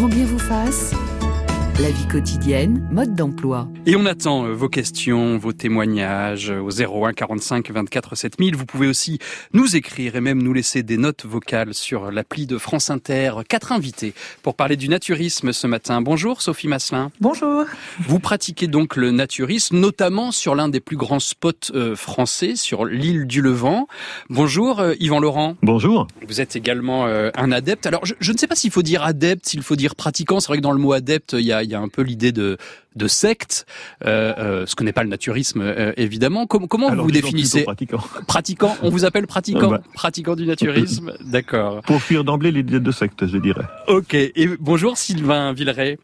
Grand vous fasse. La vie quotidienne, mode d'emploi. Et on attend euh, vos questions, vos témoignages euh, au 01 45 24 7000. Vous pouvez aussi nous écrire et même nous laisser des notes vocales sur l'appli de France Inter. Quatre invités pour parler du naturisme ce matin. Bonjour Sophie Masselin. Bonjour. Vous pratiquez donc le naturisme, notamment sur l'un des plus grands spots euh, français, sur l'île du Levant. Bonjour Yvan Laurent. Bonjour. Vous êtes également un adepte. Alors je, je ne sais pas s'il faut dire adepte, s'il faut dire pratiquant. C'est vrai que dans le mot adepte, il y a il y a un peu l'idée de, de secte, euh, euh, ce que n'est pas le naturisme euh, évidemment. comment vous vous définissez pratiquant. pratiquant. On vous appelle pratiquant, bah. pratiquant du naturisme? D'accord. Pour fuir d'emblée l'idée de secte, je dirais. Ok. Et bonjour Sylvain Villeray.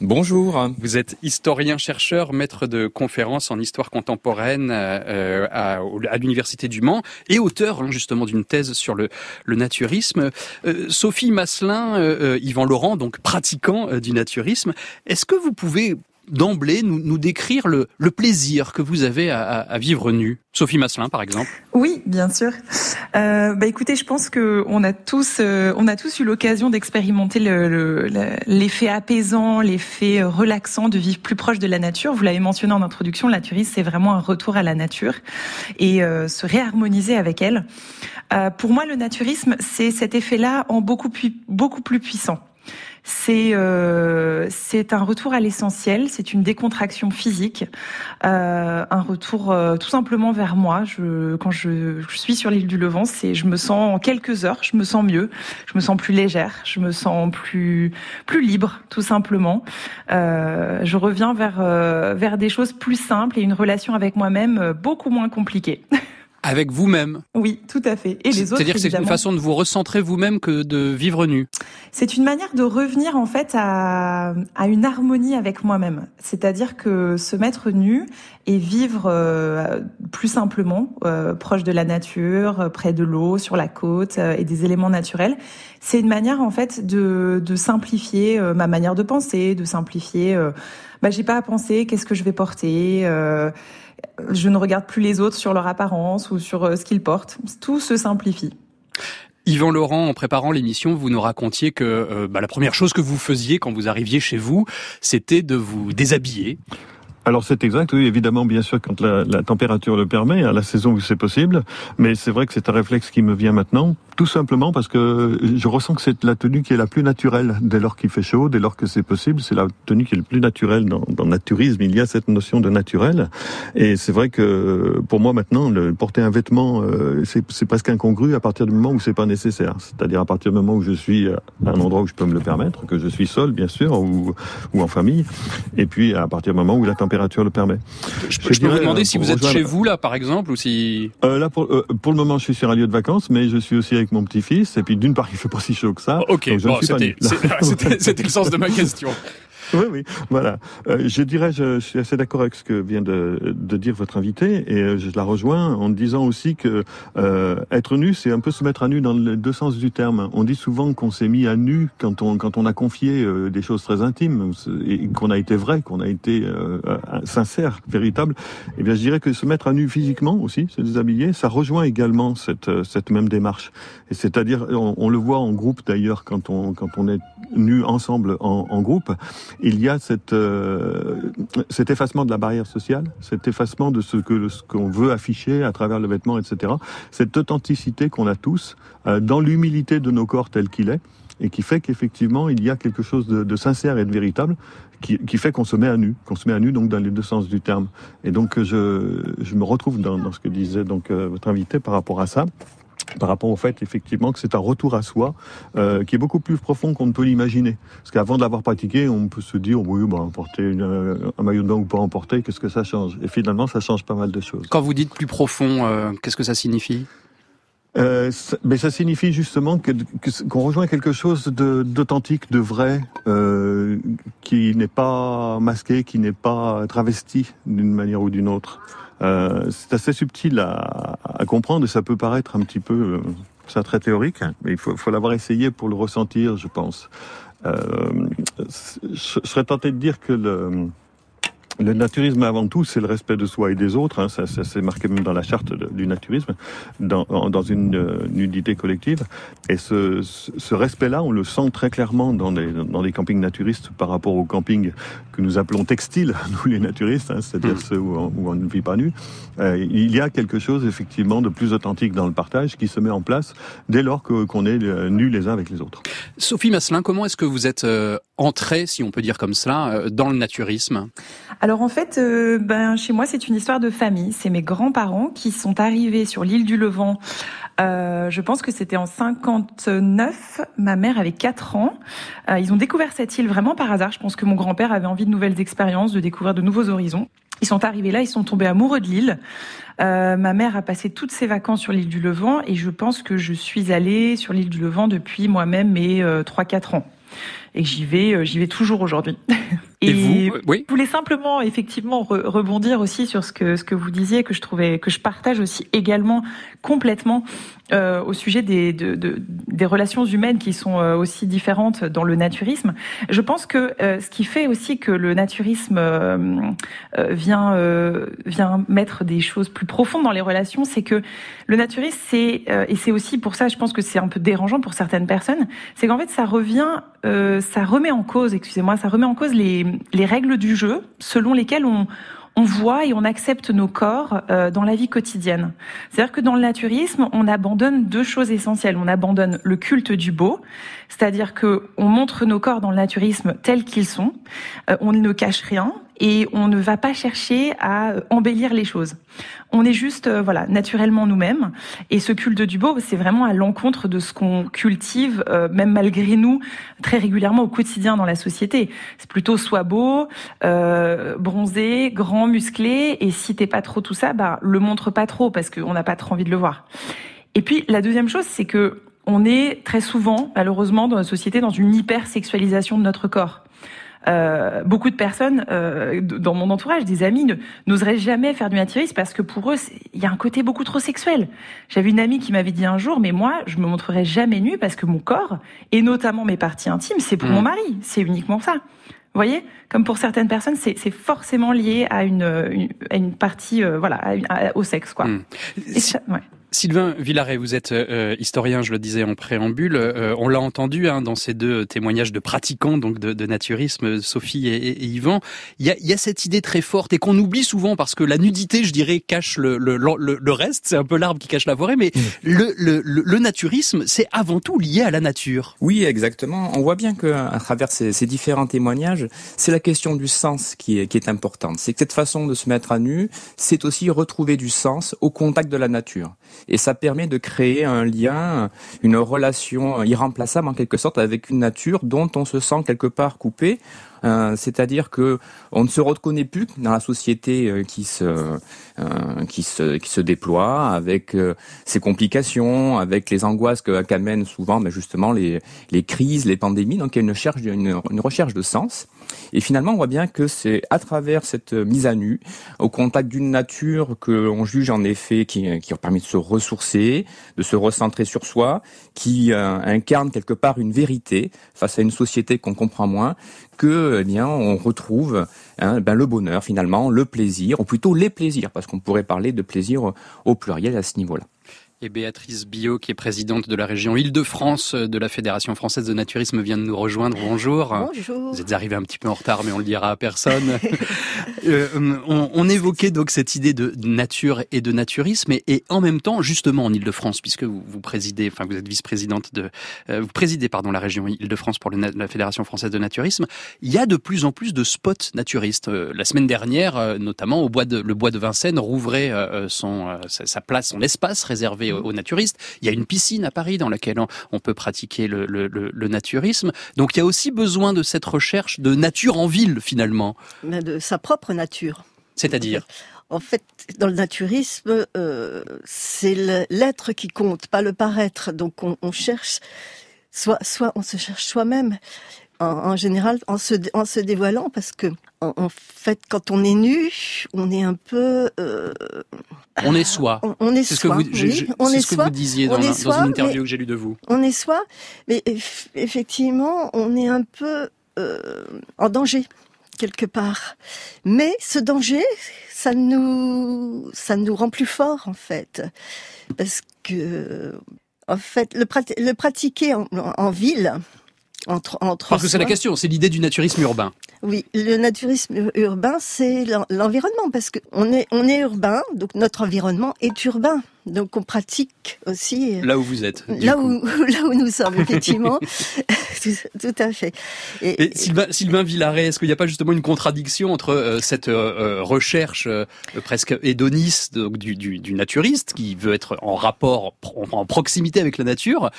Bonjour. Vous êtes historien-chercheur, maître de conférences en histoire contemporaine euh, à, à l'Université du Mans et auteur hein, justement d'une thèse sur le, le naturisme. Euh, Sophie Masselin, euh, Yvan Laurent, donc pratiquant du naturisme, est-ce que vous pouvez d'emblée nous, nous, décrire le, le, plaisir que vous avez à, à, vivre nu Sophie Masselin, par exemple. Oui, bien sûr. Euh, bah écoutez, je pense que on a tous, euh, on a tous eu l'occasion d'expérimenter l'effet le, apaisant, l'effet relaxant de vivre plus proche de la nature. Vous l'avez mentionné en introduction, le naturisme, c'est vraiment un retour à la nature et euh, se réharmoniser avec elle. Euh, pour moi, le naturisme, c'est cet effet-là en beaucoup plus, beaucoup plus puissant. C'est euh, c'est un retour à l'essentiel, c'est une décontraction physique, euh, un retour euh, tout simplement vers moi. Je, quand je, suis sur l'île du Levant, c'est je me sens en quelques heures, je me sens mieux, je me sens plus légère, je me sens plus plus libre, tout simplement. Euh, je reviens vers euh, vers des choses plus simples et une relation avec moi-même euh, beaucoup moins compliquée. Avec vous-même. Oui, tout à fait. Et les autres. C'est-à-dire que c'est une façon de vous recentrer vous-même que de vivre nu. C'est une manière de revenir en fait à, à une harmonie avec moi-même. C'est-à-dire que se mettre nu et vivre euh, plus simplement, euh, proche de la nature, euh, près de l'eau, sur la côte et des éléments naturels, c'est une manière en fait de, de simplifier ma manière de penser, de simplifier. bah, j'ai pas à penser. Qu'est-ce que je vais porter je ne regarde plus les autres sur leur apparence ou sur euh, ce qu'ils portent. Tout se simplifie. Yvan Laurent, en préparant l'émission, vous nous racontiez que euh, bah, la première chose que vous faisiez quand vous arriviez chez vous, c'était de vous déshabiller. Alors c'est exact, oui, évidemment, bien sûr, quand la, la température le permet, à la saison où c'est possible, mais c'est vrai que c'est un réflexe qui me vient maintenant, tout simplement parce que je ressens que c'est la tenue qui est la plus naturelle. Dès lors qu'il fait chaud, dès lors que c'est possible, c'est la tenue qui est le plus naturelle dans, le naturisme, il y a cette notion de naturel, et c'est vrai que pour moi maintenant, porter un vêtement, euh, c'est presque incongru à partir du moment où c'est pas nécessaire, c'est-à-dire à partir du moment où je suis à un endroit où je peux me le permettre, que je suis seul, bien sûr, ou, ou en famille, et puis à partir du moment où la température température le permet. Je, peux vous demander si vous êtes chez vous là, par exemple, ou si euh, là pour euh, pour le moment, je suis sur un lieu de vacances, mais je suis aussi avec mon petit-fils. Et puis d'une part, il fait pas si chaud que ça. Ok, c'était le sens de ma question. Oui, oui, voilà. Euh, je dirais, je, suis assez d'accord avec ce que vient de, de, dire votre invité, et euh, je la rejoins en disant aussi que euh, être nu, c'est un peu se mettre à nu dans les deux sens du terme. On dit souvent qu'on s'est mis à nu quand on quand on a confié euh, des choses très intimes, et qu'on a été vrai, qu'on a été euh, sincère, véritable. Eh bien, je dirais que se mettre à nu physiquement aussi, se déshabiller, ça rejoint également cette cette même démarche. Et c'est-à-dire, on, on, le voit en groupe d'ailleurs quand on quand on est nu ensemble en, en groupe il y a cette, euh, cet effacement de la barrière sociale, cet effacement de ce que ce qu'on veut afficher à travers le vêtement, etc. Cette authenticité qu'on a tous euh, dans l'humilité de nos corps tel qu'il est et qui fait qu'effectivement il y a quelque chose de, de sincère et de véritable qui, qui fait qu'on se met à nu, qu'on se met à nu donc dans les deux sens du terme. Et donc je, je me retrouve dans, dans ce que disait donc euh, votre invité par rapport à ça par rapport au fait effectivement que c'est un retour à soi euh, qui est beaucoup plus profond qu'on ne peut l'imaginer. Parce qu'avant de l'avoir pratiqué, on peut se dire oui, bah, porter une, euh, un maillot de bain ou pas en porter, qu'est-ce que ça change? Et finalement, ça change pas mal de choses. Quand vous dites plus profond, euh, qu'est-ce que ça signifie? Euh, mais ça signifie justement qu'on rejoint quelque chose d'authentique, de, de, vrai, qui n'est pas masqué, qui n'est pas travesti d'une manière ou d'une autre. Euh, c'est assez subtil à, comprendre et ça peut paraître un petit peu euh, ça très théorique, mais il faut, l'avoir essayé pour le ressentir, je pense. Euh, je serais tenté de dire que le le naturisme, avant tout, c'est le respect de soi et des autres. Hein. Ça, ça c'est marqué même dans la charte du naturisme, dans, dans une euh, nudité collective. Et ce, ce respect-là, on le sent très clairement dans des, dans des campings naturistes par rapport aux campings que nous appelons textiles, nous les naturistes, hein, c'est-à-dire mmh. ceux où on, où on, ne vit pas nu. Euh, il y a quelque chose, effectivement, de plus authentique dans le partage qui se met en place dès lors qu'on est euh, nus les uns avec les autres. Sophie Masselin, comment est-ce que vous êtes euh, entrée, si on peut dire comme cela, dans le naturisme? Alors en fait, euh, ben, chez moi, c'est une histoire de famille. C'est mes grands-parents qui sont arrivés sur l'île du Levant. Euh, je pense que c'était en 59. Ma mère avait 4 ans. Euh, ils ont découvert cette île vraiment par hasard. Je pense que mon grand-père avait envie de nouvelles expériences, de découvrir de nouveaux horizons. Ils sont arrivés là, ils sont tombés amoureux de l'île. Euh, ma mère a passé toutes ses vacances sur l'île du Levant et je pense que je suis allée sur l'île du Levant depuis moi-même mes euh, 3-4 ans. Et j'y vais, euh, j'y vais toujours aujourd'hui. Et, et vous, oui. Je voulais simplement effectivement re rebondir aussi sur ce que ce que vous disiez que je trouvais que je partage aussi également complètement euh, au sujet des de, de, des relations humaines qui sont euh, aussi différentes dans le naturisme. Je pense que euh, ce qui fait aussi que le naturisme vient vient mettre des choses plus profondes dans les relations, c'est que le naturisme c'est et c'est aussi pour ça je pense que c'est un peu dérangeant pour certaines personnes, c'est qu'en fait ça revient ça remet en cause, excusez-moi, ça remet en cause les les règles du jeu selon lesquelles on, on voit et on accepte nos corps euh, dans la vie quotidienne. C'est-à-dire que dans le naturisme, on abandonne deux choses essentielles. On abandonne le culte du beau, c'est-à-dire que on montre nos corps dans le naturisme tels qu'ils sont, euh, on ne cache rien et on ne va pas chercher à embellir les choses. On est juste, euh, voilà, naturellement nous-mêmes. Et ce culte du beau, c'est vraiment à l'encontre de ce qu'on cultive, euh, même malgré nous, très régulièrement au quotidien dans la société. C'est plutôt soit beau, euh, bronzé, grand, musclé. Et si t'es pas trop tout ça, bah le montre pas trop parce qu'on n'a pas trop envie de le voir. Et puis la deuxième chose, c'est que on est très souvent, malheureusement, dans la société, dans une hypersexualisation de notre corps. Euh, beaucoup de personnes euh, dans mon entourage, des amis, n'oseraient jamais faire du naturisme parce que pour eux, il y a un côté beaucoup trop sexuel. J'avais une amie qui m'avait dit un jour, mais moi, je me montrerai jamais nue parce que mon corps, et notamment mes parties intimes, c'est pour mmh. mon mari, c'est uniquement ça. Vous voyez, comme pour certaines personnes, c'est forcément lié à une, une, à une partie, euh, voilà, à, à, au sexe, quoi. Mmh. Ça, ouais. Sylvain Villaret, vous êtes euh, historien, je le disais en préambule. Euh, on l'a entendu hein, dans ces deux témoignages de pratiquants donc de, de naturisme, Sophie et, et, et Yvan. Il y, a, y, a, cette idée très forte et qu'on oublie souvent parce que la nudité, je dirais, cache le, le, le, le reste. C'est un peu l'arbre qui cache la forêt, mais mmh. le, le, naturisme, c'est avant tout lié à la nature. Oui, exactement. On voit bien que à travers ces, ces différents témoignages, c'est la question du sens qui est, qui est importante. C'est que cette façon de se mettre à nu, c'est aussi retrouver du sens au contact de la nature et ça permet de créer un lien, une relation irremplaçable en quelque sorte avec une nature dont on se sent quelque part coupé. Euh, c'est-à-dire que on ne se reconnaît plus dans la société euh, qui se euh, qui se qui se déploie avec euh, ses complications, avec les angoisses qu'amènent souvent, mais justement les les crises, les pandémies. Donc il y a une, une recherche de sens. Et finalement, on voit bien que c'est à travers cette mise à nu, au contact d'une nature que l'on juge en effet qui, qui a permis de se ressourcer, de se recentrer sur soi, qui euh, incarne quelque part une vérité face à une société qu'on comprend moins, que eh bien on retrouve hein, ben, le bonheur finalement, le plaisir, ou plutôt les plaisirs, parce qu'on pourrait parler de plaisir au pluriel à ce niveau-là et Béatrice Billot, qui est présidente de la région Île-de-France de la Fédération française de naturisme, vient de nous rejoindre. Bonjour. Bonjour. Vous êtes arrivé un petit peu en retard, mais on le dira à personne. euh, on, on, évoquait donc cette idée de nature et de naturisme, et, et en même temps, justement en Île-de-France, puisque vous, vous, présidez, enfin vous êtes vice-présidente de, euh, vous présidez pardon la région Île-de-France pour le, la Fédération française de naturisme. Il y a de plus en plus de spots naturistes. Euh, la semaine dernière, euh, notamment au bois de le bois de Vincennes rouvrait euh, son sa, sa place, son espace réservé aux, naturistes. Il y a une piscine à Paris dans laquelle on, on peut pratiquer le, le, le, le, naturisme. Donc il y a aussi besoin de cette recherche de nature en ville finalement. Mais de sa propre nature. C'est-à-dire en fait, dans le naturisme, euh, c'est l'être qui compte, pas le paraître. Donc on, on cherche, soit, soit on se cherche soi-même en, en, général en se, en se dévoilant parce que en, en, fait quand on est nu on est un peu euh, on est soi. on, on est, c'est soi ce que vous, je, oui, on est ce que vous disiez dans, la, soi, dans une interview que j'ai lu de vous. on est soi mais effectivement on est un peu euh, en danger quelque part. Mais ce danger, ça nous, ça nous rend plus forts en fait, parce que en fait, le, le pratiquer en, en ville, entre, entre Parce que c'est la question, c'est l'idée du naturisme urbain. Oui, le naturisme urbain, c'est l'environnement, parce qu'on est, on est urbain, donc notre environnement est urbain. Donc on pratique aussi. Euh, là où vous êtes. Là où, là où nous sommes, effectivement. tout, à fait. Et, Sylvain, Sylvain Villaret, est-ce qu'il n'y a pas justement une contradiction entre euh, cette euh, recherche presque hédoniste donc, du, du, du, naturiste qui veut être en rapport, en, proximité avec la nature,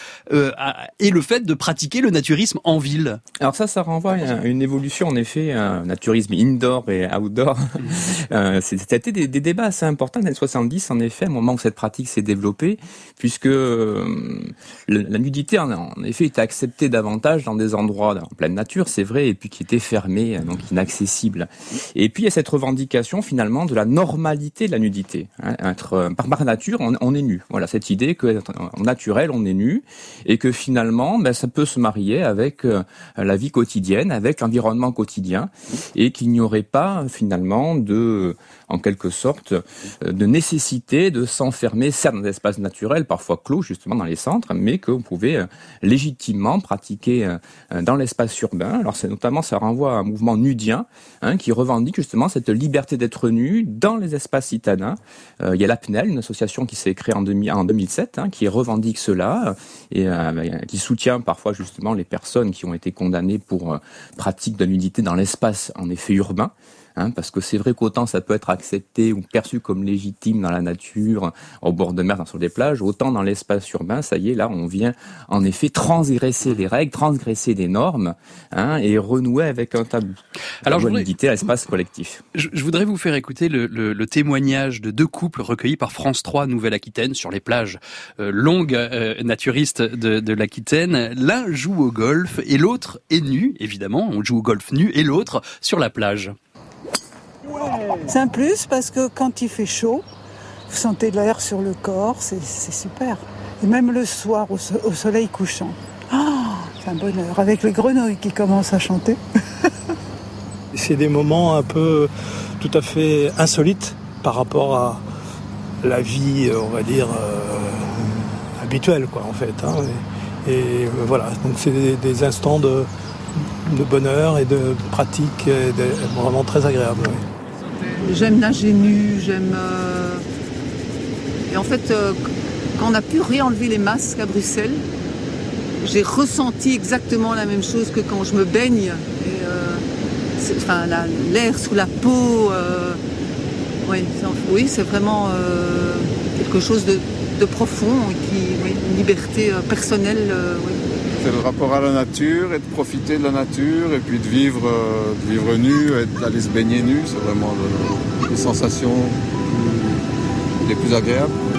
et le fait de pratiquer le naturisme en ville? Alors ça, ça renvoie à une évolution en effet, un naturisme indoor et outdoor. C'était des, des débats assez importants dans les 70 en effet, au moment où cette pratique s'est développée, puisque euh, la nudité en, effet était acceptée davantage dans des endroits en pleine nature, c'est vrai, et puis qui étaient fermés, donc inaccessibles. Et puis il y a cette revendication finalement de la normalité de la nudité. Hein, être, euh, par, nature, on, est nu. Voilà cette idée que en naturel, on est nu, et que finalement, ben, ça peut se marier avec euh, la vie quotidienne, avec l'environnement quotidien, et qu'il n'y aurait pas finalement de, en quelque sorte, de nécessité de s'enfermer certes dans des espaces naturels, parfois clos justement dans les centres, mais qu'on pouvait euh, légitimement pratiquer euh, euh, dans l'espace urbain. Alors c'est notamment, ça renvoie à un mouvement nudien hein, qui revendique justement cette liberté d'être nu dans les espaces citadins. il y a l'APNEL, une association qui s'est créée en, 2007, hein, qui revendique cela et qui soutient parfois justement les personnes qui ont été condamnées pour pratique de nudité dans l'espace en effet urbain. Hein, parce que c'est vrai qu'autant ça peut être accepté ou perçu comme légitime dans la nature, au bord de mer, sur des plages, autant dans l'espace urbain, ça y est, là, on vient en effet transgresser les règles, transgresser les normes, hein, et renouer avec un tabou. Alors, je voudrais... à l'espace collectif. Je, voudrais vous faire écouter le, témoignage de deux couples recueillis par France 3 Nouvelle-Aquitaine sur les plages euh, longues euh, naturistes de, de l'Aquitaine. L'un joue au golf et l'autre est nu, évidemment, on joue au golf nu, et l'autre sur la plage. C'est un plus parce que quand il fait chaud, vous sentez l'air sur le corps, c'est super. Et même le soir au, soleil couchant. Ah, c'est un bonheur. Avec les grenouilles qui commencent à chanter. c'est des moments un peu tout à fait insolites par rapport à la vie, on va dire, euh, habituelle, quoi, en fait. Hein. Et, euh, voilà, donc c'est des, instants de, bonheur et de pratique vraiment très agréables. J'aime nager nu, j'aime. Euh, et en fait, euh, quand on a pu réenlever les masques à Bruxelles, j'ai ressenti exactement la même chose que quand je me baigne. Et, euh, enfin, l'air sous la peau. oui, c'est vraiment quelque chose de, profond, qui, une liberté personnelle. C'est le rapport à la nature et de profiter de la nature et puis de vivre, euh, de vivre nu, d'aller se baigner nu, c'est vraiment les sensations les plus agréables.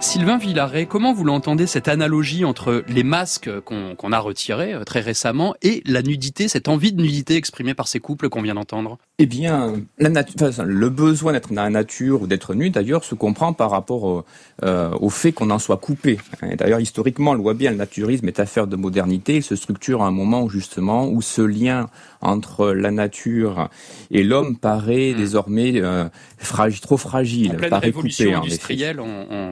Sylvain Villaret, comment vous l'entendez cette analogie entre les masques qu'on a retirés euh, très récemment et la nudité, cette envie de nudité exprimée par ces couples qu'on vient d'entendre? Eh bien, la le besoin d'être dans la nature ou d'être nu, d'ailleurs, se comprend par rapport au, euh, au fait qu'on en soit coupé. D'ailleurs, historiquement, on le voit bien, le naturisme est affaire de modernité. Il se structure à un moment justement où ce lien entre la nature et l'homme paraît mmh. désormais euh, fragile, trop fragile, en paraît coupé. industrielle,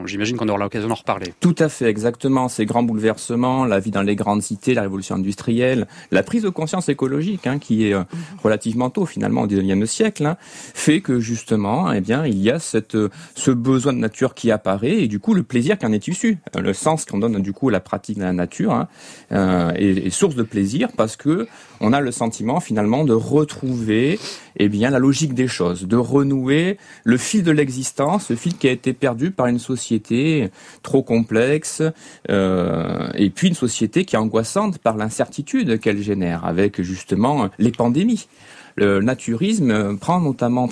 j'imagine qu'on aura l'occasion d'en reparler. Tout à fait, exactement. Ces grands bouleversements, la vie dans les grandes cités, la révolution industrielle, la prise de conscience écologique, hein, qui est euh, mmh. relativement tôt finalement au XIXe siècle, hein, fait que justement, eh bien, il y a cette, ce besoin de nature qui apparaît et du coup le plaisir qui en est issu, euh, le sens qu'on donne du coup à la pratique de la nature hein, euh, est, source de plaisir parce que on a le sentiment finalement de retrouver eh bien la logique des choses, de renouer le fil de l'existence, le fil qui a été perdu par une société trop complexe euh, et puis une société qui est angoissante par l'incertitude qu'elle génère avec justement les pandémies. Le naturisme prend notamment,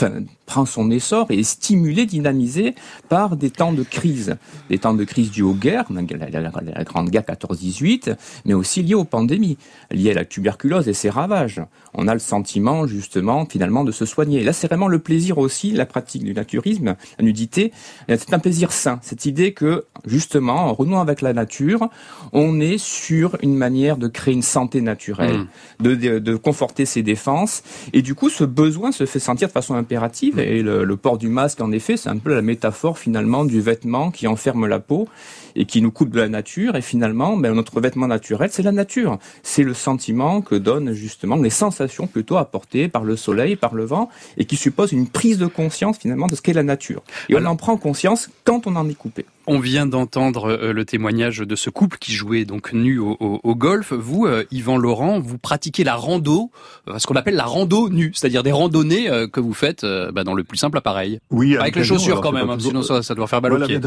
prend son essor et est stimulé, dynamisé par des temps de crise. Des temps de crise dus aux guerres, la, Grande Guerre 14-18, mais aussi liés aux pandémies, liées à la tuberculose et ses ravages. On a le sentiment, justement, finalement, de se soigner. là, c'est vraiment le plaisir aussi, la pratique du naturisme, la nudité. C'est un plaisir sain. Cette idée que, justement, en renouant avec la nature, on est sur une manière de créer une santé naturelle, mmh. de, de, de conforter ses défenses. Et du coup, ce besoin se fait sentir de façon impérative et le, port du masque, en effet, c'est un peu la métaphore finalement du vêtement qui enferme la peau et qui nous coupe de la nature. Et finalement, ben, notre vêtement naturel, c'est la nature. C'est le sentiment que donnent justement les sensations plutôt apportées par le soleil, par le vent, et qui suppose une prise de conscience finalement de ce qu'est la nature. Et on en prend conscience quand on en est coupé. On vient d'entendre euh, le témoignage de ce couple qui jouait donc nu au, golf. Vous, euh, Yvan Laurent, vous pratiquez la rando, euh, ce qu'on appelle la rando nue, c'est-à-dire des randonnées que vous faites bah, dans le plus simple appareil. Oui, avec les chaussures quand même, hein, sinon ça, ça, doit faire mal au pied.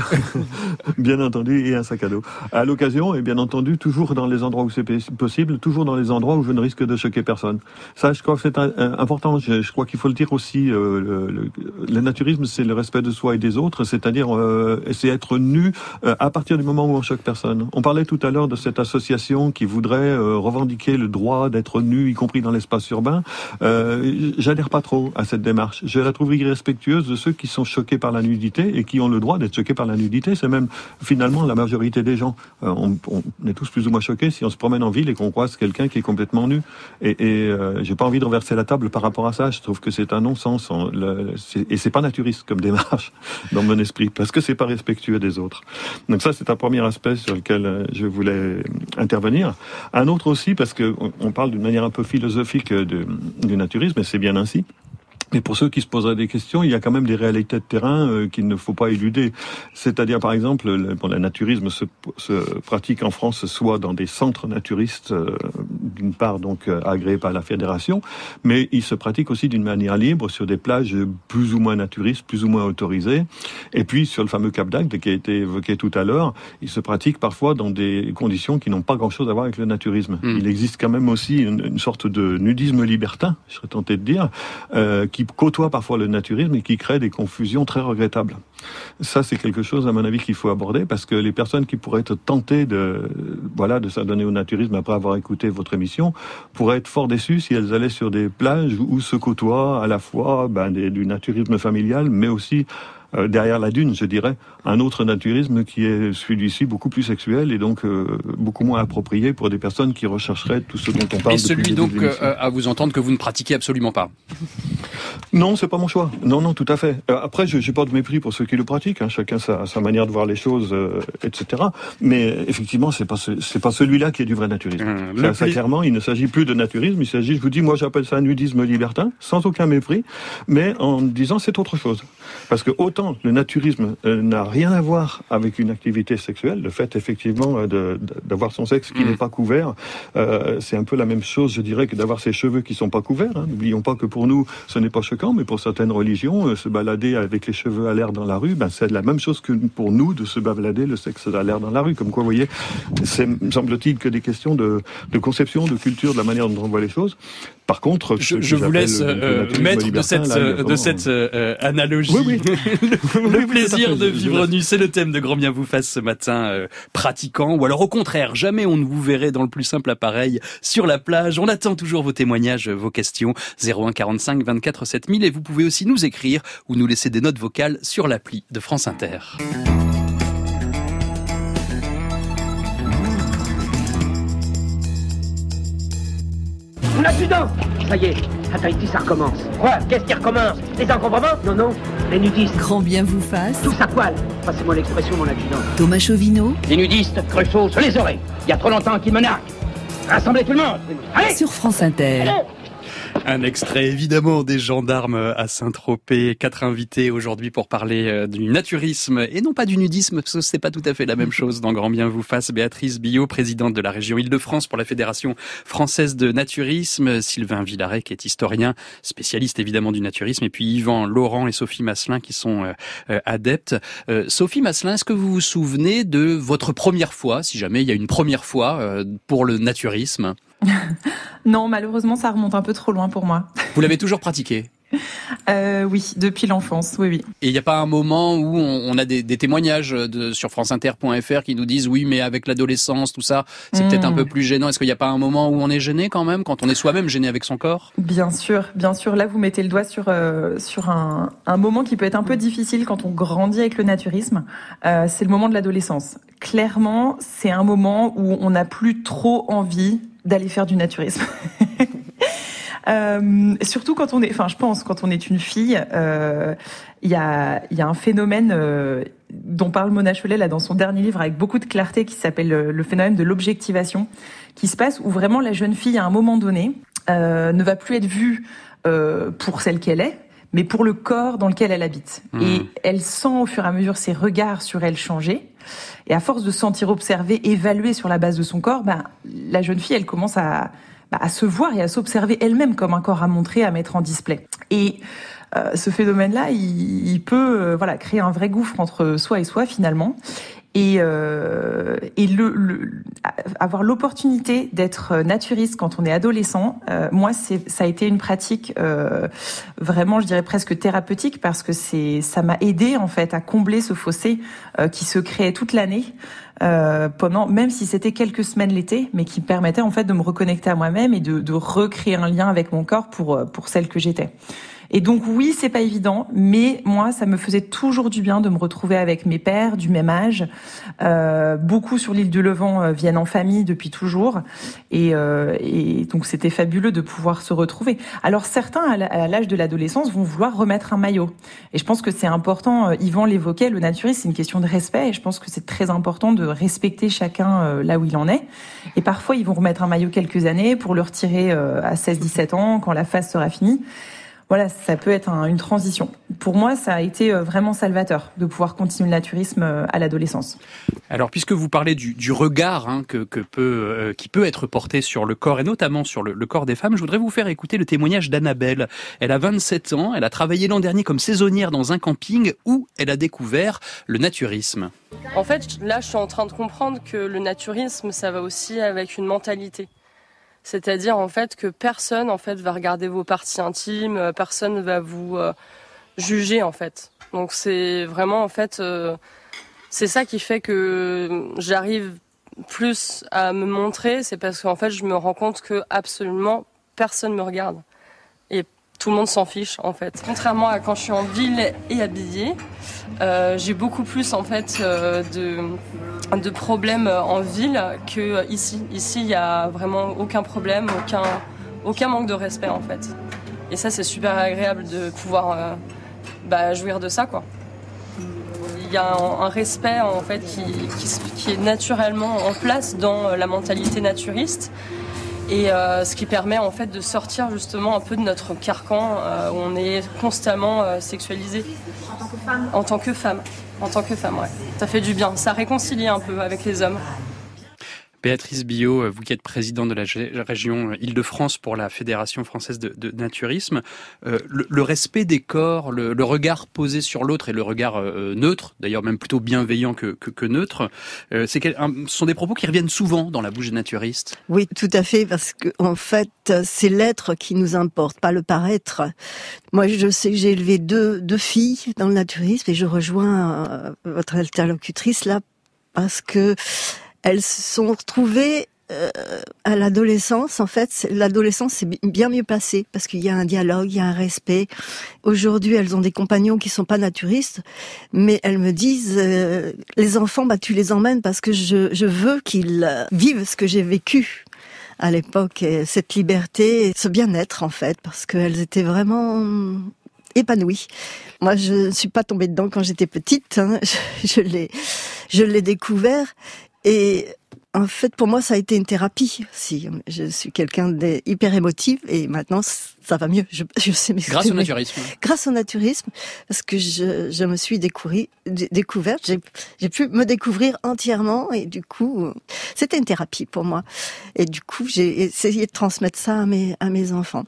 Bien, entendu, et un sac à dos. À l'occasion, et bien entendu, toujours dans les endroits où c'est possible, toujours dans les endroits où je ne risque de choquer personne. Ça, je crois que c'est important. Je, crois qu'il faut le dire aussi. le, le, naturisme, c'est le respect de soi et des autres, c'est-à-dire c'est être nu euh, à partir du moment où on choque personne. On parlait tout à l'heure de cette association qui voudrait euh, revendiquer le droit d'être nu, y compris dans l'espace urbain. Euh, J'adhère pas trop à cette démarche. Je la trouve irrespectueuse de ceux qui sont choqués par la nudité et qui ont le droit d'être choqués par la nudité. C'est même finalement la majorité des gens. Euh, on, est tous plus ou moins choqués si on se promène en ville et qu'on croise quelqu'un qui est complètement nu. Et, et j'ai pas envie de renverser la table par rapport à ça. Je trouve que c'est un non-sens. Et c'est pas naturiste comme démarche dans mon esprit parce que c'est pas respectueux des autres. Donc ça, c'est un premier aspect sur lequel euh, je voulais intervenir. Un autre aussi, parce qu'on parle d'une manière un peu philosophique du naturisme, et c'est bien ainsi. Mais pour ceux qui se poseraient des questions, il y a quand même des réalités de terrain euh, qu'il ne faut pas éluder. C'est-à-dire, par exemple, le, bon, le naturisme se, se, pratique en France soit dans des centres naturistes, euh, d'une part donc euh, agréés par la fédération, mais il se pratique aussi d'une manière libre sur des plages plus ou moins naturistes, plus ou moins autorisées. Et puis sur le fameux Cap d'Agde qui a été évoqué tout à l'heure, il se pratique parfois dans des conditions qui n'ont pas grand-chose à voir avec le naturisme. Hmm. Il existe quand même aussi une, une, sorte de nudisme libertin, je serais tenté de dire. Qui côtoie parfois le naturisme et qui crée des confusions très regrettables. Ça, c'est quelque chose, à mon avis, qu'il faut aborder parce que les personnes qui pourraient être tentées de, voilà, de s'adonner au naturisme après avoir écouté votre émission pourraient être fort déçues si elles allaient sur des plages où se côtoient à la fois ben, du naturisme familial, mais aussi euh, derrière la dune, je dirais, un autre naturisme qui est celui-ci beaucoup plus sexuel et donc euh, beaucoup moins approprié pour des personnes qui rechercheraient tout ce dont on parle. Et celui donc euh, à vous entendre que vous ne pratiquez absolument pas? Non, c'est pas mon choix. Non, non, tout à fait. après, je n'ai pas de mépris pour ceux qui le pratiquent. Hein. Chacun sa, sa, manière de voir les choses, etc. Mais effectivement, c'est pas c'est pas celui-là qui est du vrai naturisme. Hum, ça, clairement, il ne s'agit plus de naturisme. Il s'agit, je vous dis, moi, j'appelle ça un nudisme libertin, sans aucun mépris, mais en disant c'est autre chose. Parce que autant le naturisme euh, n'a rien à voir avec une activité sexuelle, le fait effectivement euh, d'avoir son sexe qui mm. n'est pas couvert, euh, c'est un peu la même chose, je dirais, que d'avoir ses cheveux qui sont pas couverts. Hein. N'oublions pas que pour nous, ce n'est pas choquant, mais pour certaines religions, se balader avec les cheveux à l'air dans la rue, ben, c'est la même chose que pour nous de se balader le sexe à l'air dans la rue. Comme quoi, vous voyez, c'est semble-t-il que des questions de, de conception, de culture, de la manière dont on voit les choses. Par contre, je, vous laisse euh, mettre de cette, de cette euh, analogie. le plaisir de vivre nu, c'est le thème de Grand Bien vous fasse ce matin, euh, pratiquant. Ou alors au contraire, jamais on ne vous verrait dans le plus simple appareil sur la plage. On attend toujours vos témoignages, vos questions. 01 45 24 7000 et vous pouvez aussi nous écrire ou nous laisser des notes vocales sur l'appli de France Inter. Un accident Ça y est, à Tahiti, ça recommence. Quoi Qu'est-ce qui recommence? Les encombrements? Non, non, les nudistes. Grand bien vous fasse. Tous à poil. Passez-moi l'expression, mon adjudant. Thomas Chauvinot. Les nudistes, Cruchot, je les aurai. Il y a trop longtemps qu'ils me narquent. Rassemblez tout le monde. Allez Sur France Inter. Un extrait évidemment des gendarmes à Saint-Tropez. Quatre invités aujourd'hui pour parler euh, du naturisme et non pas du nudisme, parce que c'est pas tout à fait la même chose dans Grand Bien vous fasse. Béatrice Billot, présidente de la région Île-de-France pour la Fédération française de naturisme. Sylvain Villaret, qui est historien, spécialiste évidemment du naturisme. Et puis Yvan Laurent et Sophie Masselin qui sont euh, euh, adeptes. Sophie Masselin, est-ce que vous vous souvenez de votre première fois, si jamais il y a une première fois pour le naturisme? non, malheureusement, ça remonte un peu trop loin pour moi. Vous l'avez toujours pratiqué euh, oui, depuis l'enfance, oui, oui. Et il n'y a pas un moment où on, a des, témoignages de, sur franceinter.fr qui nous disent oui, mais avec l'adolescence, tout ça, c'est peut-être un hmm. peu plus gênant. Est-ce qu'il n'y a pas un moment où on est gêné quand même, quand on est soi-même gêné avec son corps? Bien sûr, bien sûr. Là, vous mettez le doigt sur, euh, sur un, moment qui peut être un peu difficile quand on grandit avec le naturisme. Euh, c'est le moment de l'adolescence. Clairement, c'est un moment où on n'a plus trop envie d'aller faire du naturisme. Euh, surtout quand on est, enfin, je pense, quand on est une fille, euh, il y, a, y a un phénomène euh, dont parle Mona Cholet là dans son dernier livre avec beaucoup de clarté qui s'appelle le phénomène de l'objectivation, qui se passe où vraiment la jeune fille à un moment donné ne va plus être vue pour celle qu'elle est, mais pour le corps dans lequel elle habite. Mmh. Et elle sent au fur et à mesure ses regards sur elle changer. Et à force de se sentir observée, évaluée sur la base de son corps, ben, la jeune fille, elle commence à, bah, à se voir et à s'observer elle-même comme un corps à montrer, à mettre en display. Et euh, ce phénomène-là, il, il, peut euh, voilà créer un vrai gouffre entre soi et soi finalement. Et, euh, et le, le, avoir l'opportunité d'être naturiste quand on est adolescent, euh, moi, c'est, ça a été une pratique euh, vraiment, je dirais presque thérapeutique parce que c'est, ça m'a aidé en fait à combler ce fossé euh, qui se créait toute l'année. Euh, pendant, même si c'était quelques semaines l'été, mais qui permettait en fait de me reconnecter à moi-même et de, de recréer un lien avec mon corps pour pour celle que j'étais. Et donc oui, c'est pas évident, mais moi, ça me faisait toujours du bien de me retrouver avec mes pères du même âge. Euh, beaucoup sur l'île du Levant euh, viennent en famille depuis toujours, et, euh, et donc c'était fabuleux de pouvoir se retrouver. Alors certains, à l'âge de l'adolescence, vont vouloir remettre un maillot, et je pense que c'est important. Euh, Yvan l'évoquait, le naturisme, c'est une question de respect, et je pense que c'est très important de respecter chacun euh, là où il en est. Et parfois, ils vont remettre un maillot quelques années pour le retirer à 16-17 ans quand la phase sera finie voilà, ça peut être une transition. Pour moi, ça a été euh, vraiment salvateur de pouvoir continuer le naturisme euh, à l'adolescence. Alors, puisque vous parlez du, regard hein, que, peut, euh, qui peut être porté sur le corps et notamment sur le, corps des femmes, je voudrais vous faire écouter le témoignage d'Annabelle. Elle a 27 ans, elle a travaillé l'an dernier comme saisonnière dans un camping où elle a découvert le naturisme. En fait, là, je suis en train de comprendre que le naturisme, ça va aussi avec une mentalité. C'est-à-dire en fait que personne en fait va regarder vos parties intimes, euh, personne va vous euh, juger en fait. Donc c'est vraiment en fait euh, c'est ça qui fait que j'arrive plus à me montrer, c'est parce qu'en fait je me rends compte que absolument personne me regarde tout le monde s'en fiche en fait. Contrairement à quand je suis en ville et habillée, j'ai beaucoup plus en fait de de problèmes en ville que ici. Il y a vraiment aucun problème, aucun, aucun manque de respect en fait. Et ça, c'est super agréable de pouvoir euh, bah, jouir de ça, quoi. Il y a un, respect en fait qui, qui, est naturellement en place dans la mentalité naturiste et euh, ce qui permet en fait de sortir justement un peu de notre carcan euh, où on est constamment sexualisé. En tant que femme. En tant que femme en tant que femme, ouais. Ça fait du bien, ça réconcilie un peu avec les hommes. Béatrice Billot, vous qui êtes présidente de la région Île-de-France pour la Fédération française de, naturisme, euh, le, respect des corps, le, regard posé sur l'autre et le regard euh, neutre, d'ailleurs même plutôt bienveillant que, neutre, euh, c'est ce sont des propos qui reviennent souvent dans la bouche des naturistes. Oui, tout à fait, parce que en fait, c'est l'être qui nous importe, pas le paraître. Moi, je sais que j'ai élevé deux, deux filles dans le naturisme et je rejoins votre interlocutrice là parce que elles se sont retrouvées euh, à l'adolescence, en fait, l'adolescence s'est bien mieux passée parce qu'il y a un dialogue, il y a un respect. Aujourd'hui, elles ont des compagnons qui sont pas naturistes, mais elles me disent euh, les enfants, bah tu les emmènes parce que je, je veux qu'ils euh, vivent ce que j'ai vécu à l'époque, cette liberté, ce bien-être en fait, parce qu'elles étaient vraiment épanouies. Moi, je ne suis pas tombée dedans quand j'étais petite. Hein. Je, je l'ai, je l'ai découvert et en fait, pour moi, ça a été une thérapie. Si je suis quelqu'un d'hyper émotif et maintenant ça va mieux. Je, je sais Grâce au naturisme. Grâce au naturisme, parce que je, je me suis découvert, découverte, j'ai pu me découvrir entièrement et du coup, c'était une thérapie pour moi. Et du coup, j'ai essayé de transmettre ça à mes, à mes enfants.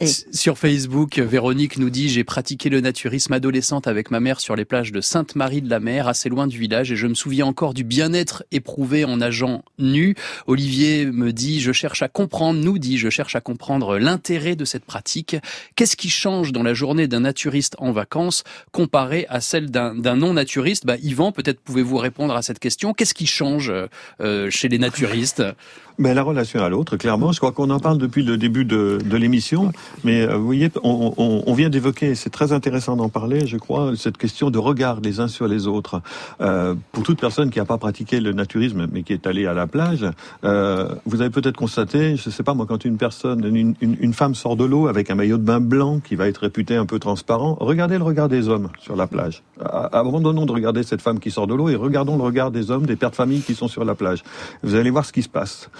Et... Sur Facebook, Véronique nous dit j'ai pratiqué le naturisme adolescente avec ma mère sur les plages de Sainte-Marie de la Mer, assez loin du village, et je me souviens encore du bien-être éprouvé en nageant nu. Olivier me dit je cherche à comprendre, nous dit je cherche à comprendre l'intérêt de cette pratique Qu'est-ce qui change dans la journée d'un naturiste en vacances comparé à celle d'un non-naturiste? Bah, Yvan, peut-être pouvez-vous répondre à cette question. Qu'est-ce qui change euh, chez les naturistes? Mais la relation à l'autre, clairement, je crois qu'on en parle depuis le début de, de l'émission, mais euh, vous voyez, on, on, on vient d'évoquer, c'est très intéressant d'en parler, je crois, cette question de regard les uns sur les autres. Euh, pour toute personne qui n'a pas pratiqué le naturisme, mais qui est allée à la plage, euh, vous avez peut-être constaté, je ne sais pas moi, quand une personne, une, une femme sort de l'eau avec un maillot de bain blanc qui va être réputé un peu transparent, regardez le regard des hommes sur la plage. Abandonnons de regarder cette femme qui sort de l'eau et regardons le regard des hommes, des pères de famille qui sont sur la plage. Vous allez voir ce qui se passe.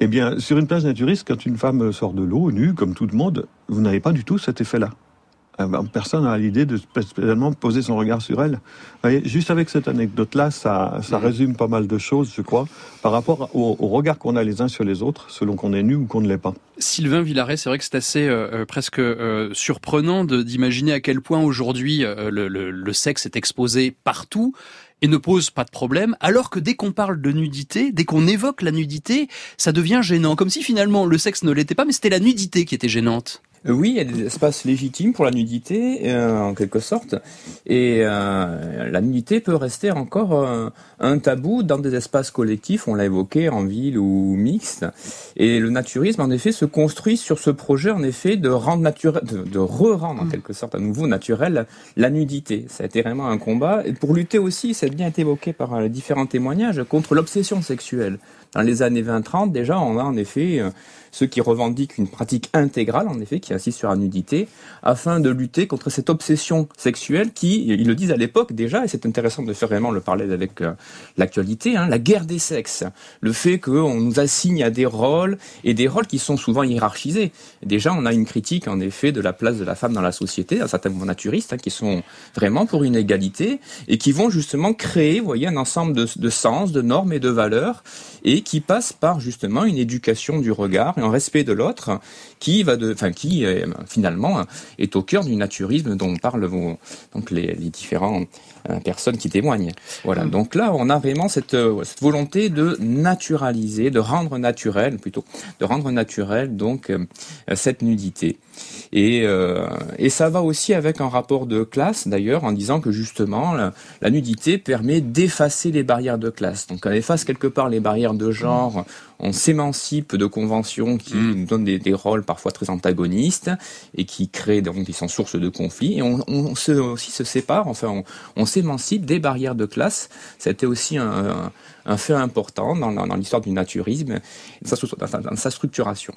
Eh bien, sur une plage naturiste, quand une femme sort de l'eau, nue, comme tout le monde, vous n'avez pas du tout cet effet-là. Eh ben, personne n'a l'idée de spécialement poser son regard sur elle. Juste avec cette anecdote-là, ça, résume pas mal de choses, je crois, par rapport au, regard qu'on a les uns sur les autres, selon qu'on est nu ou qu'on ne l'est pas. Sylvain Villaret, c'est vrai que c'est assez euh, euh, presque euh, surprenant d'imaginer à quel point aujourd'hui le sexe est exposé partout et ne pose pas de problème, alors que dès qu'on parle de nudité, dès qu'on évoque la nudité, ça devient gênant, comme si finalement le sexe ne l'était pas, mais c'était la nudité qui était gênante. Euh, oui, il y a des espaces légitimes pour la nudité, euh, en quelque sorte, et euh, la nudité peut rester encore un tabou dans des espaces collectifs, on l'a évoqué, en ville ou mixte. Et le naturisme, en effet, se construit sur ce projet, en effet, de rendre naturel, de, re-rendre en mm. quelque sorte à nouveau naturel la nudité. Ça a été vraiment un combat. Et pour lutter aussi, ça a bien été évoqué par les différents témoignages, contre l'obsession sexuelle. Dans les années 20-30, déjà, on a en effet ceux qui revendiquent une pratique intégrale, en effet, qui insiste sur la nudité, afin de lutter contre cette obsession sexuelle qui, ils le disent à l'époque déjà, et c'est intéressant de faire vraiment le parler avec euh, l'actualité, hein, la guerre des sexes, le fait qu'on nous assigne à des rôles, et des rôles qui sont souvent hiérarchisés. Déjà, on a une critique, en effet, de la place de la femme dans la société, un certain nombre naturistes, hein, qui sont vraiment pour une égalité, et qui vont justement créer, vous voyez, un ensemble de, de sens, de normes et de valeurs, et qui passent par justement une éducation du regard, un respect de l'autre qui va de, enfin qui euh, finalement est au cœur du naturisme dont parlent vos, les, différentes euh, personnes qui témoignent. Voilà. Mm. Donc là, on a vraiment cette, euh, cette, volonté de naturaliser, de rendre naturel plutôt, de rendre naturel donc cette nudité. Et, et ça va aussi avec un rapport de classe d'ailleurs en disant que justement la, la nudité permet d'effacer les barrières de classe. Donc on efface quelque part les barrières de genre on s'émancipe de conventions qui mm. nous donnent des, rôles parfois très antagonistes et qui créent donc qui sont sources de conflits. Et on, se, aussi se sépare, enfin on, s'émancipe des barrières de classe. C'était aussi un, fait important dans, l'histoire du naturisme, dans sa, structuration.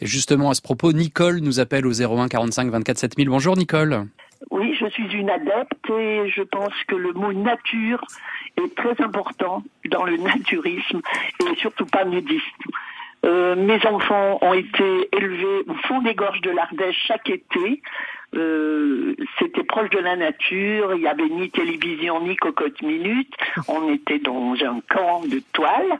Et justement, à ce propos, Nicole nous appelle au 01 45 24 7000. Bonjour Nicole. Oui, je suis une adepte et je pense que le mot nature est très important dans le naturisme et surtout pas nudiste. Euh, mes enfants ont été élevés au fond des gorges de l'Ardèche chaque été. Euh, c'était proche de la nature, il n'y avait ni télévision ni cocotte minute, on était dans un camp de toile.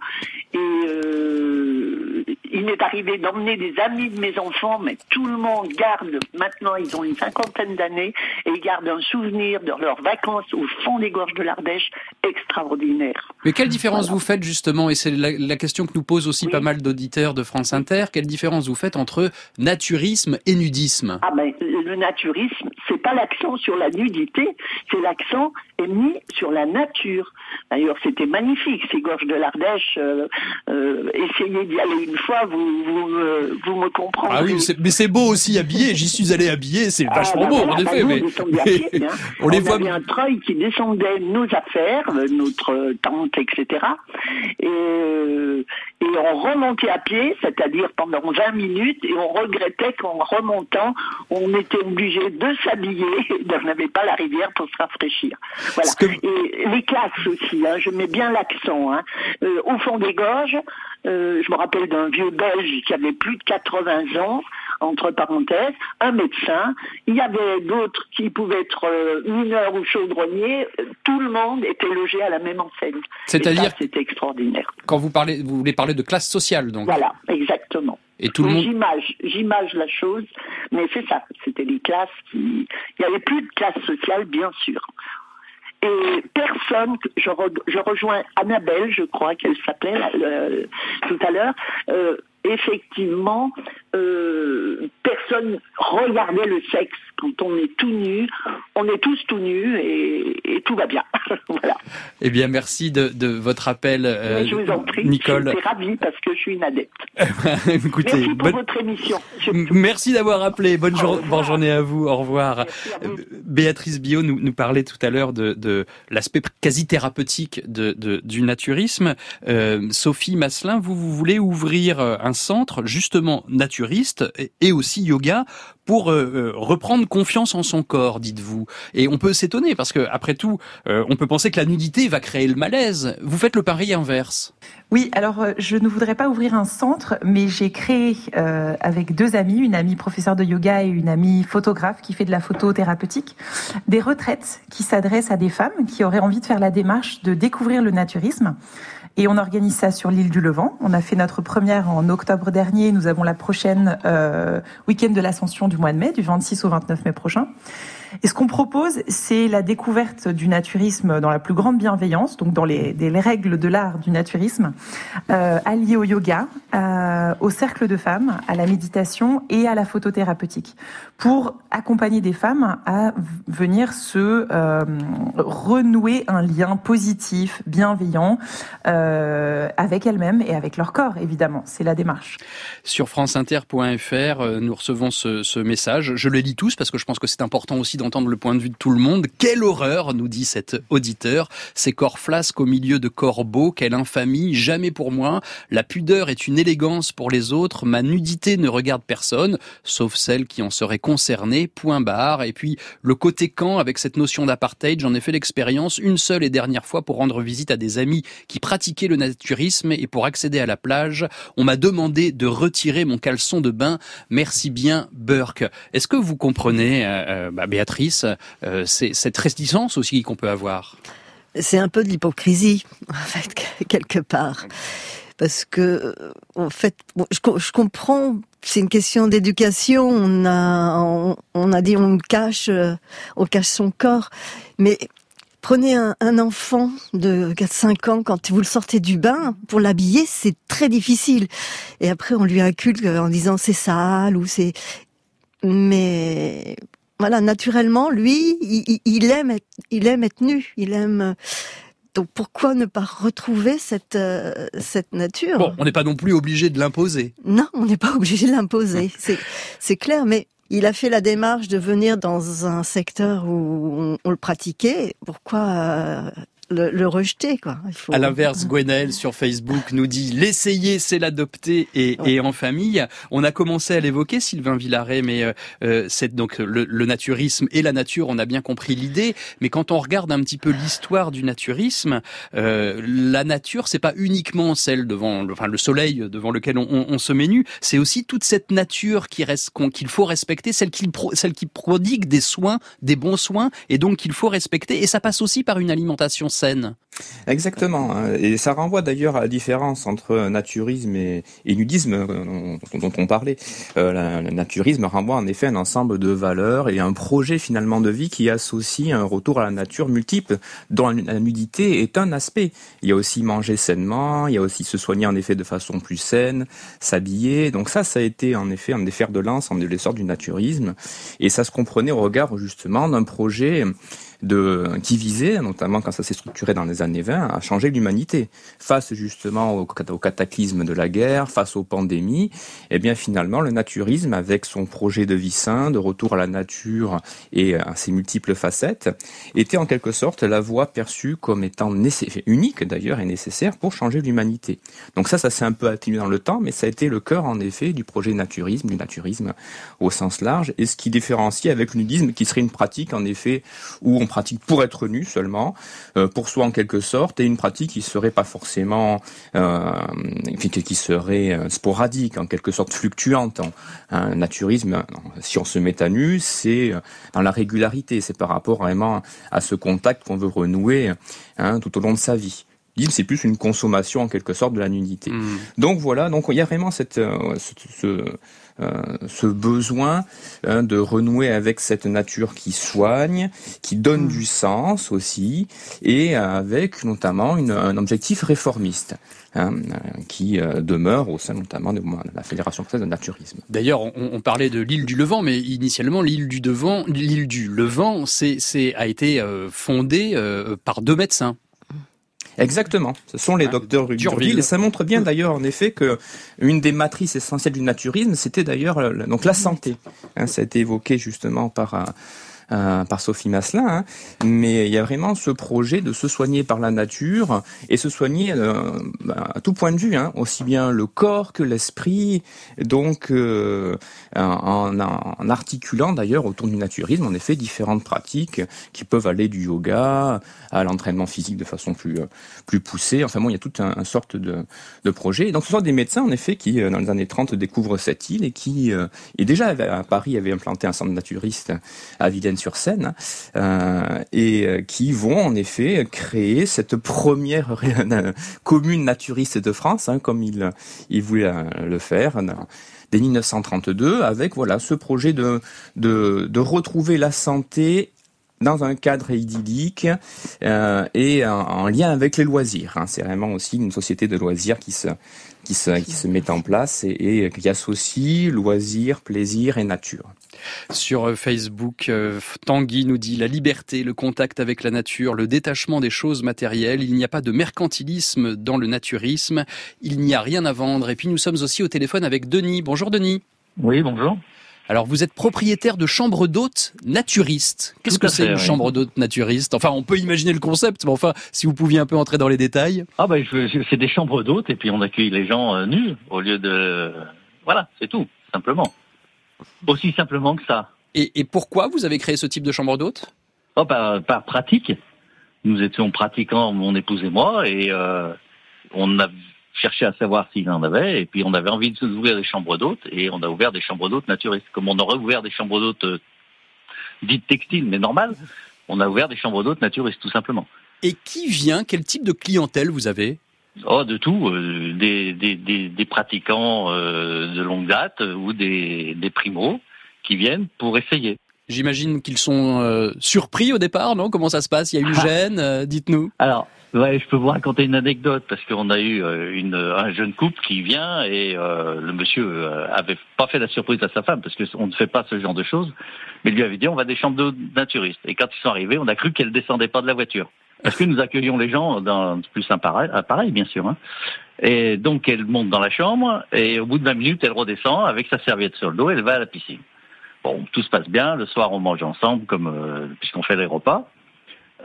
Et euh, il m'est arrivé d'emmener des amis de mes enfants, mais tout le monde garde, maintenant ils ont une cinquantaine d'années, et ils gardent un souvenir de leurs vacances au fond des gorges de l'Ardèche extraordinaire. Mais quelle différence vous faites justement, et c'est la, question que nous posent aussi pas mal d'auditeurs de France Inter, quelle différence vous faites entre naturisme et nudisme? Ah ben, le naturisme, c'est pas l'accent sur la nudité, c'est l'accent mis sur la nature. D'ailleurs, c'était magnifique, ces gorges de l'Ardèche. Euh, euh, essayez d'y aller une fois, vous, vous, euh, vous me comprendrez. Ah oui, mais c'est beau aussi habillé. J'y suis allé habillé, c'est ah, vachement beau, en effet. mais, hein. on, les voit. avait un treuil qui descendait nos affaires, notre tente, etc. Et, et on remontait à pied, c'est-à-dire pendant 20 minutes, et on regrettait qu'en remontant, on était obligé de s'habiller, on n'avait pas la rivière pour se rafraîchir. Voilà. Et les classes aussi, hein, je mets bien l'accent. Hein. Euh, au fond des gorges, euh, je me rappelle d'un vieux Belge qui avait plus de 80 ans, entre parenthèses, un médecin. Il y avait d'autres qui pouvaient être euh, mineurs ou chaudronniers. Tout le monde était logé à la même enseigne. C'est-à-dire, c'était extraordinaire. Quand vous parlez, vous voulez parler de classe sociale, donc. Voilà, exactement. Et tout le monde. J'image, j'image la chose, mais c'est ça. C'était des classes qui. Il n'y avait plus de classe sociale, bien sûr. Et personne, je, je rejoins Annabelle, je crois qu'elle s'appelait tout à l'heure, euh, effectivement, euh, personne regardait le sexe. Quand on est tout nu, on est tous tout nus et, tout va bien. voilà. Eh bien, merci de, votre appel, euh, je vous en prie. Nicole. Je suis ravie parce que je suis une adepte. Écoutez, merci pour votre émission. Merci d'avoir appelé. Bonne, journée à vous. Au revoir. Béatrice Bio nous, nous parlait tout à l'heure de, l'aspect quasi thérapeutique de, du naturisme. Euh, Sophie Masselin, vous, vous voulez ouvrir un centre justement et aussi yoga pour euh, euh, reprendre confiance en son corps, dites-vous. Et on peut s'étonner parce que après tout, euh, on peut penser que la nudité va créer le malaise. Vous faites le pari inverse. Oui, alors je ne voudrais pas ouvrir un centre, mais j'ai créé avec deux amis, une amie professeure de yoga et une amie photographe qui fait de la photo thérapeutique, des retraites qui s'adressent à des femmes qui auraient envie de faire la démarche de découvrir le naturisme et on organise ça sur l'île du Levant. On a fait notre première en octobre dernier. Nous avons la prochaine euh, week-end de l'Ascension du mois de mai, du 26 au 29 mai prochain. Et ce qu'on propose, c'est la découverte du naturisme dans la plus grande bienveillance, donc dans les, les règles de l'art du naturisme, euh, allié au yoga, euh, au cercle de femmes, à la méditation et à la photothérapeutique, pour accompagner des femmes à venir se euh, renouer un lien positif, bienveillant euh, avec elles-mêmes et avec leur corps, évidemment. C'est la démarche. Sur franceinter.fr, nous recevons ce, ce message. Je le lis tous parce que je pense que c'est important aussi entendre le point de vue de tout le monde. Quelle horreur, nous dit cet auditeur. Ces corps flasques au milieu de corps beaux, quelle infamie, jamais pour moi. La pudeur est une élégance pour les autres. Ma nudité ne regarde personne, sauf celle qui en serait concernée. Point barre. Et puis, le côté camp avec cette notion d'apartheid, j'en ai fait l'expérience une seule et dernière fois pour rendre visite à des amis qui pratiquaient le naturisme et pour accéder à la plage, on m'a demandé de retirer mon caleçon de bain. Merci bien, Burke. Est-ce que vous comprenez, euh, euh bah, Béatrice euh, c'est cette réticence aussi qu'on peut avoir. C'est un peu de l'hypocrisie, en fait, quelque part. Parce que, euh, en fait, je, comprends, c'est une question d'éducation. On a, on, a dit on cache, euh, on cache son corps. Mais prenez un, enfant de 4-5 ans, quand vous le sortez du bain, pour l'habiller, c'est très difficile. Et après, on lui inculque en disant c'est sale ou c'est... Mais voilà, naturellement, lui, il, aime, être, il aime être nu, il aime. Donc pourquoi ne pas retrouver cette euh, cette nature? Bon, on n'est pas non plus obligé de l'imposer. Non, on n'est pas obligé de l'imposer. c'est c'est clair, mais il a fait la démarche de venir dans un secteur où on, le pratiquait. Pourquoi euh, le, rejeter, quoi. Il faut... À l'inverse, Gwenaël sur Facebook nous dit l'essayer, c'est l'adopter et, et, en famille. On a commencé à l'évoquer, Sylvain Villaret, mais euh, euh, c'est donc le, le, naturisme et la nature. On a bien compris l'idée, mais quand on regarde un petit peu l'histoire du naturisme, euh, la nature, c'est pas uniquement celle devant, enfin le soleil devant lequel on, on, se met nu, c'est aussi toute cette nature qui reste qu'il faut respecter, celle qui celle qui prodigue des soins, des bons soins, et donc qu'il faut respecter. Et ça passe aussi par une alimentation Exactement. Hein. Et ça renvoie d'ailleurs à la différence entre naturisme et, nudisme euh, dont, on parlait. Euh, le naturisme renvoie en effet un ensemble de valeurs et un projet finalement de vie qui associe un retour à la nature multiple, dont la nudité est un aspect. Il y a aussi manger sainement, il y a aussi se soigner en effet de façon plus saine, s'habiller. Donc ça, ça a été en effet un des fers de lance en l'essor du naturisme. Et ça se comprenait au regard justement d'un projet de, qui visait, notamment quand ça s'est structuré dans les années 20, à changer l'humanité. Face justement au, cataclysme de la guerre, face aux pandémies, et eh bien finalement le naturisme, avec son projet de vie sain, de retour à la nature et à ses multiples facettes, était en quelque sorte la voie perçue comme étant unique d'ailleurs et nécessaire pour changer l'humanité. Donc ça, ça s'est un peu atténué dans le temps, mais ça a été le cœur en effet du projet naturisme, du naturisme au sens large, et ce qui différencie avec le nudisme qui serait une pratique en effet où pratique pour être nu seulement, euh, pour soi en quelque sorte, et une pratique qui serait pas forcément, euh, qui serait euh, sporadique, en quelque sorte fluctuante. Un naturisme, si on se met à nu, c'est dans la régularité, c'est par rapport vraiment à ce contact qu'on veut renouer hein, tout au long de sa vie. C'est plus une consommation en quelque sorte de la nudité. Mmh. Donc voilà, donc il y a vraiment cette, ce, euh, ce besoin hein, de renouer avec cette nature qui soigne, qui donne mm. du sens aussi, et avec notamment une, un objectif réformiste. Hein, euh, qui euh, demeure au sein notamment de la Fédération française de naturisme. D'ailleurs, on, on, parlait de l'île du Levant, mais initialement l'île du Levant, l'île du Levant, c'est, a été fondée par deux médecins. Exactement. Ce sont les docteurs d'Urville. Et ça montre bien d'ailleurs, en effet, que une des matrices essentielles du naturisme, c'était d'ailleurs donc la santé. Hein, ça a été évoqué justement par euh, euh, par Sophie Masselin, hein. mais il y a vraiment ce projet de se soigner par la nature et se soigner euh, bah, à tout point de vue, hein, aussi bien le corps que l'esprit, donc euh, en, articulant d'ailleurs autour du naturisme, en effet, différentes pratiques qui peuvent aller du yoga à l'entraînement physique de façon plus plus poussée. Enfin bon, il y a toute un, sorte de, de projet. Et donc ce sont des médecins, en effet, qui dans les années 30 découvrent cette île et qui, et déjà à Paris, avaient implanté un centre naturiste à Vilaine sur scène euh, et euh, qui vont en effet créer cette première commune naturiste de France, hein, comme il, il voulait le faire dès 1932, avec voilà ce projet de, de, retrouver la santé dans un cadre idyllique euh, et en, lien avec les loisirs. Hein. C'est vraiment aussi une société de loisirs qui se qui se, qui se met en place et, et qui associe loisirs, plaisir et nature. Sur euh, Facebook, euh, Tanguy nous dit la liberté, le contact avec la nature, le détachement des choses matérielles. Il n'y a pas de mercantilisme dans le naturisme. Il n'y a rien à vendre. Et puis nous sommes aussi au téléphone avec Denis. Bonjour Denis. Oui, bonjour. Alors vous êtes propriétaire de chambre d'hôtes naturiste. Qu'est-ce que c'est une chambre d'hôte naturiste? Enfin, on peut imaginer le concept, mais enfin, si vous pouviez un peu entrer dans les détails. Ah ben, c'est des chambres d'hôtes et puis on accueille les gens euh, nus au lieu de... Voilà, c'est tout, simplement. Aussi simplement que ça. Et, pourquoi vous avez créé ce type de chambre d'hôte? Oh, par, pratique. Nous étions pratiquants, mon épouse et moi, et euh, on a cherché à savoir s'il en avait, et puis on avait envie d'ouvrir des chambres d'hôtes, et on a ouvert des chambres d'hôtes naturistes. Comme on aurait ouvert des chambres d'hôtes euh, dites textiles, mais normales, on a ouvert des chambres d'hôtes naturistes, tout simplement. Et qui vient Quel type de clientèle vous avez? Oh, de tout, euh, des, des, des, des, pratiquants euh, de longue date ou des, des primos qui viennent pour essayer. J'imagine qu'ils sont euh, surpris au départ, non? Comment ça se passe? Il y a une gêne Dites-nous. Alors, ouais, je peux vous raconter une anecdote parce qu'on a eu une, un jeune couple qui vient et le monsieur avait pas fait la surprise à sa femme parce qu'on ne fait pas ce genre de choses, mais lui avait dit on va des chambres de naturistes. Et quand ils sont arrivés, on a cru qu'elle descendait pas de la voiture. Parce que nous accueillons les gens dans plus un pareil, bien sûr. Hein. Et donc elle monte dans la chambre et au bout de 20 minutes, elle redescend avec sa serviette sur le dos et elle va à la piscine. Bon, tout se passe bien. Le soir, on mange ensemble, comme euh, puisqu'on fait les repas.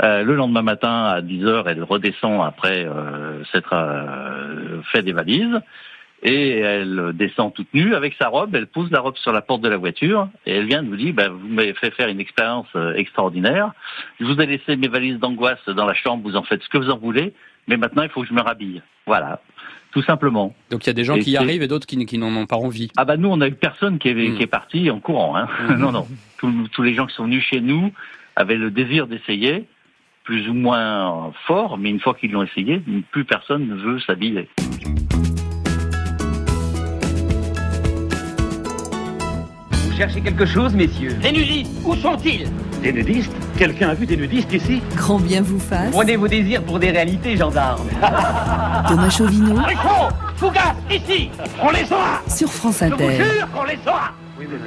Euh, le lendemain matin, à 10 heures, elle redescend après euh, s'être fait des valises et elle descend toute nue avec sa robe, elle pose la robe sur la porte de la voiture et elle vient nous dire ben, vous m'avez fait faire une expérience extraordinaire. Je vous ai laissé mes valises d'angoisse dans la chambre, vous en faites ce que vous en voulez, mais maintenant il faut que je me rhabille. Voilà. Tout simplement. Donc il y a des gens qui y arrivent et d'autres qui, qui n'en ont pas envie. Ah bah nous on a eu personne qui est, hmm. qui est parti en courant. Hein. Hmm. non non. Tous, tous les gens qui sont venus chez nous avaient le désir d'essayer, plus ou moins fort, mais une fois qu'ils l'ont essayé, plus personne ne veut s'habiller. cherchez quelque chose, messieurs? Des nudistes Où sont-ils? Des nudistes? Quelqu'un a vu des nudistes ici? Grand bien vous fasse. Prenez vos désirs pour des réalités, gendarmes. Thomas Chauvinot. Rico Fougas, ici On les aura Sur France Inter. Je vous jure qu'on les aura Oui, mais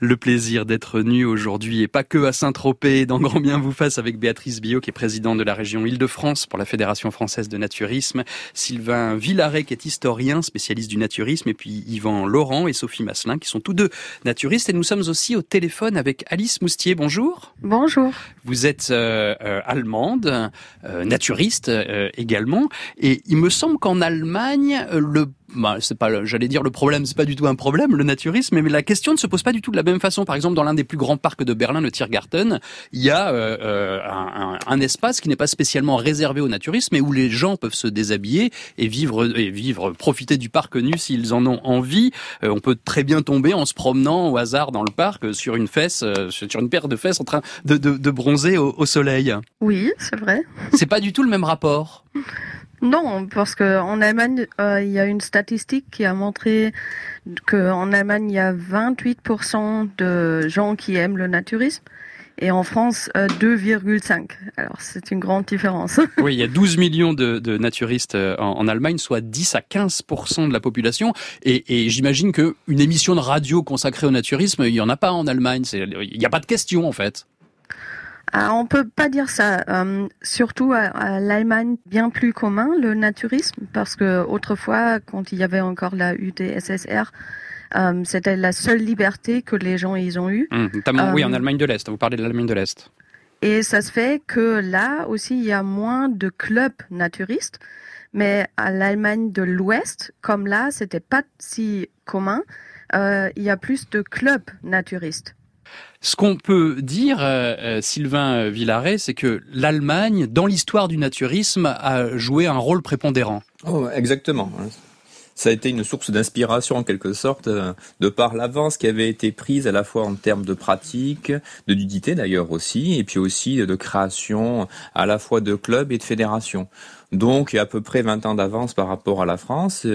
le plaisir d'être nu aujourd'hui et pas que à Saint-Tropez dans Grand Bien vous fasse avec Béatrice Billot qui est présidente de la région Île-de-France pour la Fédération française de naturisme, Sylvain Villaret qui est historien spécialiste du naturisme et puis Yvan Laurent et Sophie Masselin qui sont tous deux naturistes et nous sommes aussi au téléphone avec Alice Moustier. Bonjour. Bonjour. Vous êtes euh, euh, allemande, euh, naturiste également et il me semble qu'en Allemagne le bah, c'est pas, j'allais dire le problème, c'est pas du tout un problème, le naturisme, mais la question ne se pose pas du tout de la même façon. Par exemple, dans l'un des plus grands parcs de Berlin, le Tiergarten, il y a euh, euh un, un, espace qui n'est pas spécialement réservé au naturisme, mais où les gens peuvent se déshabiller et vivre, et vivre, profiter du parc nu s'ils en ont envie. Euh, on peut très bien tomber en se promenant au hasard dans le parc sur une fesse, euh, sur une paire de fesses en train de, de, de bronzer bronzer au, au soleil. Oui, c'est vrai. C'est pas du tout le même rapport. Non, parce que en Allemagne, euh, il y a une statistique qui a montré qu'en Allemagne, il y a 28% de gens qui aiment le naturisme. Et en France, euh, 2,5. Alors c'est une grande différence. Oui, il y a 12 millions de, de naturistes euh, en, en, Allemagne, soit 10 à 15% de la population. Et, et j'imagine que une émission de radio consacrée au naturisme, il y en a pas en Allemagne. Il n'y a pas de question en fait. Ah, on peut pas dire ça. Euh, surtout à, à l'Allemagne, bien plus commun le naturisme, parce que autrefois, quand il y avait encore la UdSSR, euh, c'était la seule liberté que les gens ils ont eue. Mmh, notamment, euh, oui, en Allemagne de l'Est. Vous parlez de l'Allemagne de l'Est. Et ça se fait que là aussi, il y a moins de clubs naturistes. Mais à l'Allemagne de l'Ouest, comme là, c'était pas si commun, euh, il y a plus de clubs naturistes. Ce qu'on peut dire, euh, Sylvain Villaret, c'est que l'Allemagne, dans l'histoire du naturisme, a joué un rôle prépondérant. Oh, exactement ça a été une source d'inspiration en quelque sorte euh, de par l'avance qui avait été prise à la fois en termes de pratique, de nudité d'ailleurs aussi, et puis aussi de création à la fois de clubs et de fédérations. Donc, à peu près 20 ans d'avance par rapport à la France.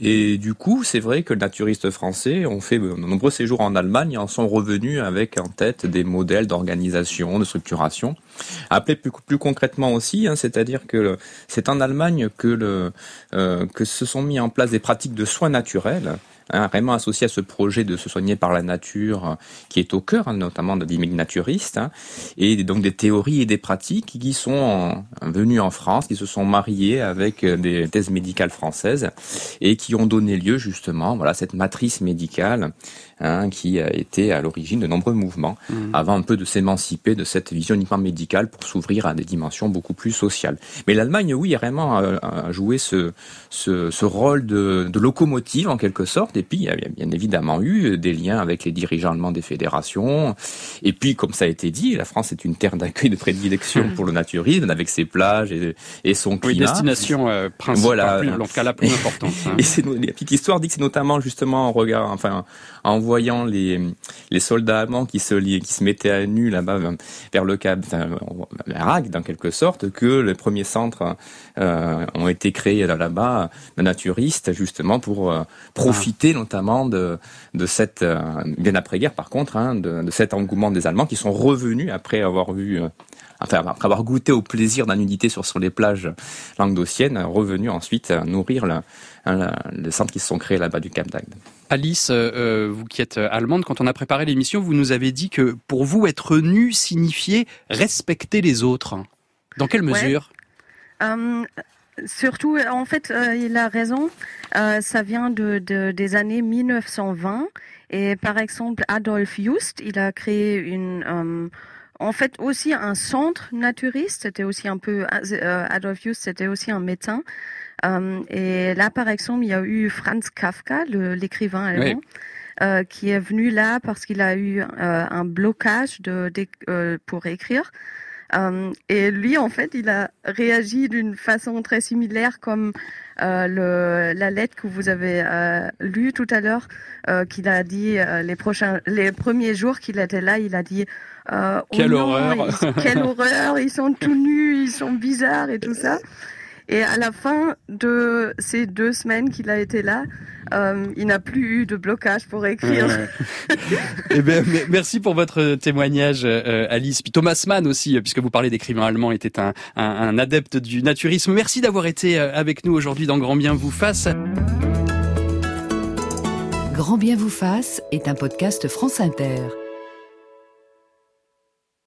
Et du coup, c'est vrai que les naturistes français ont fait de nombreux séjours en Allemagne et en sont revenus avec en tête des modèles d'organisation, de structuration. Appelé plus, plus concrètement aussi, hein, c'est-à-dire que c'est en Allemagne que, le, euh, que se sont mis en place des pratiques de soins naturels Hein, vraiment associé à ce projet de se soigner par la nature euh, qui est au cœur hein, notamment de l'image naturiste, hein, et donc des théories et des pratiques qui sont en, venues en France, qui se sont mariées avec euh, des thèses médicales françaises et qui ont donné lieu justement voilà cette matrice médicale hein, qui a été à l'origine de nombreux mouvements, mmh. avant un peu de s'émanciper de cette vision uniquement médicale pour s'ouvrir à des dimensions beaucoup plus sociales. Mais l'Allemagne, oui, a vraiment euh, joué ce, ce, ce rôle de, de locomotive en quelque sorte et puis, il y a bien évidemment eu des liens avec les dirigeants allemands des fédérations. Et puis, comme ça a été dit, la France est une terre d'accueil de prédilection pour le naturisme, avec ses plages et, et son climat. Oui, destination euh, principale, voilà. en tout cas la plus importante. Hein. Et c'est, la petite histoire dit que c'est notamment justement en regard, enfin, en voyant les, les soldats allemands qui se, qui se mettaient à nu là-bas vers le Cap, enfin, Rag, dans quelque sorte, que les premiers centres euh, ont été créés là-bas, de naturistes, justement pour euh, profiter ah. notamment de, de cette, euh, bien après-guerre par contre, hein, de, de, cet engouement des Allemands qui sont revenus après avoir vu euh, enfin après avoir goûté au plaisir d'un nudité sur, sur les plages languedociennes, revenus ensuite nourrir le, le, le centre qui se sont créés là-bas du Cap d'Agde. Alice, euh, vous qui êtes allemande, quand on a préparé l'émission, vous nous avez dit que pour vous, être nu signifiait respecter les autres. Dans quelle mesure? Ouais. euh, Surtout, en fait, euh, il a raison. Euh, ça vient de, de, des années 1920. Et par exemple, Adolf Just, il a créé une, euh, en fait, aussi un centre naturiste. C'était aussi un peu, euh, Adolf Just, c'était aussi un médecin. Euh, et là, par exemple, il y a eu Franz Kafka, l'écrivain allemand. Oui. Euh, qui est venu là parce qu'il a eu euh, un blocage de, de euh, pour écrire. Et lui, en fait, il a réagi d'une façon très similaire comme le, la lettre que vous avez lue tout à l'heure, qu'il a dit les prochains, les premiers jours qu'il était là, il a dit oh quelle non, horreur, ils, quelle horreur, ils sont tout nus, ils sont bizarres et tout ça. Et à la fin de ces deux semaines qu'il a été là, euh, il n'a plus eu de blocage pour écrire. Ouais. eh bien, merci pour votre témoignage, euh, Alice. Puis Thomas Mann aussi, puisque vous parlez d'écrivain allemand, était un, un, un adepte du naturisme. Merci d'avoir été euh, avec nous aujourd'hui dans Grand Bien vous fasse. Grand Bien vous fasse est un podcast France Inter.